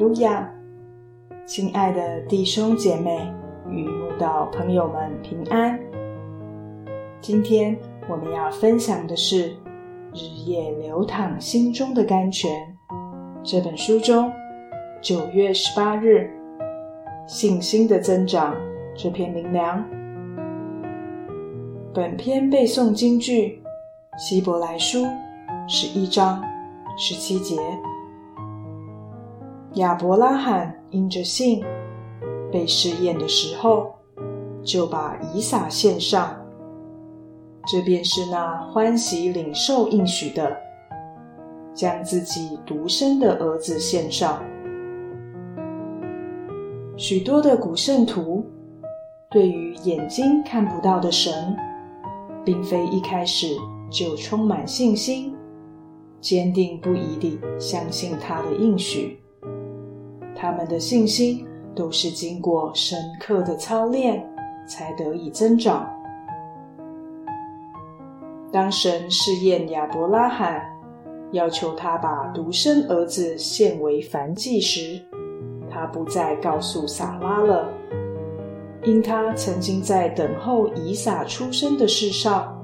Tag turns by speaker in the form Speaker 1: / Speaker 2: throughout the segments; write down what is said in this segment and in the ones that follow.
Speaker 1: 路亚！亲爱的弟兄姐妹与慕道朋友们平安。今天我们要分享的是《日夜流淌心中的甘泉》这本书中九月十八日信心的增长这篇灵粮。本篇背诵京剧希伯来书十一章十七节。亚伯拉罕因着信被试验的时候，就把以撒献上。这便是那欢喜领受应许的，将自己独生的儿子献上。许多的古圣徒对于眼睛看不到的神，并非一开始就充满信心，坚定不移地相信他的应许。他们的信心都是经过深刻的操练才得以增长。当神试验亚伯拉罕，要求他把独生儿子献为燔祭时，他不再告诉撒拉了，因他曾经在等候以撒出生的事上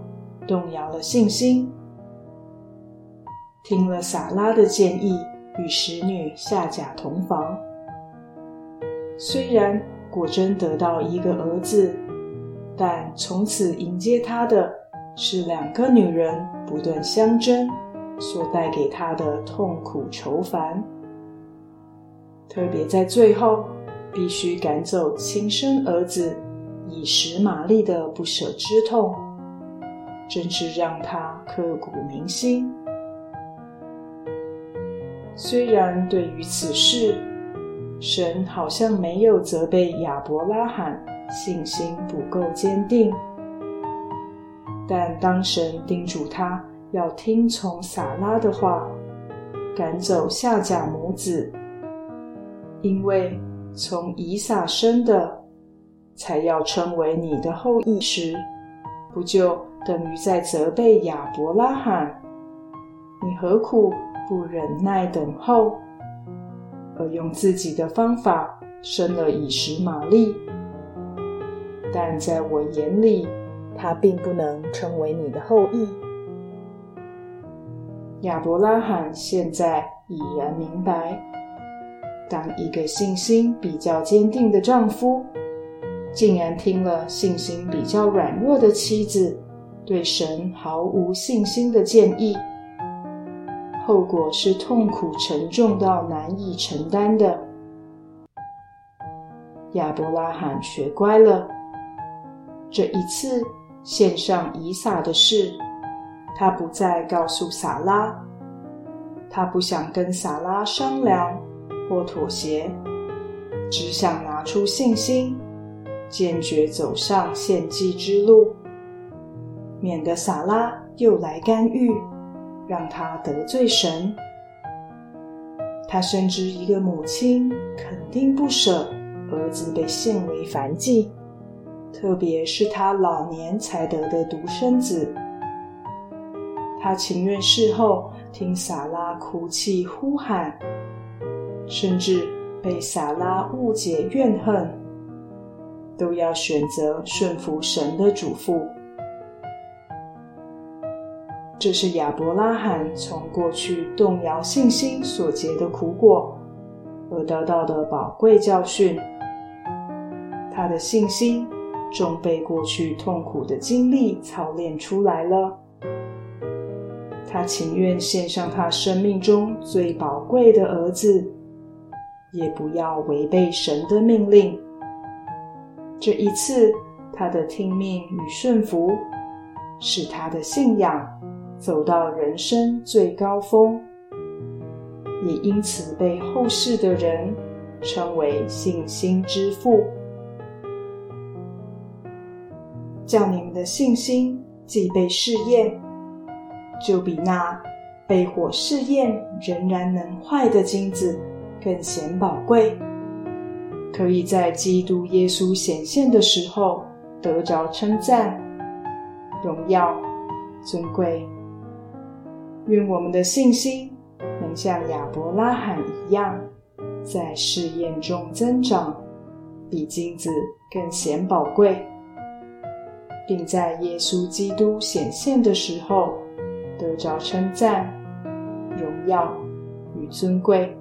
Speaker 1: 动摇了信心。听了撒拉的建议，与使女下甲同房。虽然果真得到一个儿子，但从此迎接他的是两个女人不断相争所带给他的痛苦愁烦。特别在最后，必须赶走亲生儿子以实玛利的不舍之痛，真是让他刻骨铭心。虽然对于此事，神好像没有责备亚伯拉罕信心不够坚定，但当神叮嘱他要听从撒拉的话，赶走夏甲母子，因为从以撒生的才要称为你的后裔时，不就等于在责备亚伯拉罕？你何苦不忍耐等候？而用自己的方法生了以实玛利，但在我眼里，他并不能成为你的后裔。亚伯拉罕现在已然明白，当一个信心比较坚定的丈夫，竟然听了信心比较软弱的妻子对神毫无信心的建议。后果是痛苦沉重到难以承担的。亚伯拉罕学乖了，这一次献上以撒的事，他不再告诉撒拉，他不想跟撒拉商量或妥协，只想拿出信心，坚决走上献祭之路，免得撒拉又来干预。让他得罪神，他深知一个母亲肯定不舍儿子被献为凡祭，特别是他老年才得的独生子。他情愿事后听撒拉哭泣呼喊，甚至被撒拉误解怨恨，都要选择顺服神的嘱咐。这是亚伯拉罕从过去动摇信心所结的苦果，而得到的宝贵教训。他的信心终被过去痛苦的经历操练出来了。他情愿献上他生命中最宝贵的儿子，也不要违背神的命令。这一次，他的听命与顺服，是他的信仰。走到人生最高峰，也因此被后世的人称为信心之父。叫你们的信心既被试验，就比那被火试验仍然能坏的金子更显宝贵，可以在基督耶稣显现的时候得着称赞、荣耀、尊贵。愿我们的信心能像亚伯拉罕一样，在试验中增长，比金子更显宝贵，并在耶稣基督显现的时候得着称赞、荣耀与尊贵。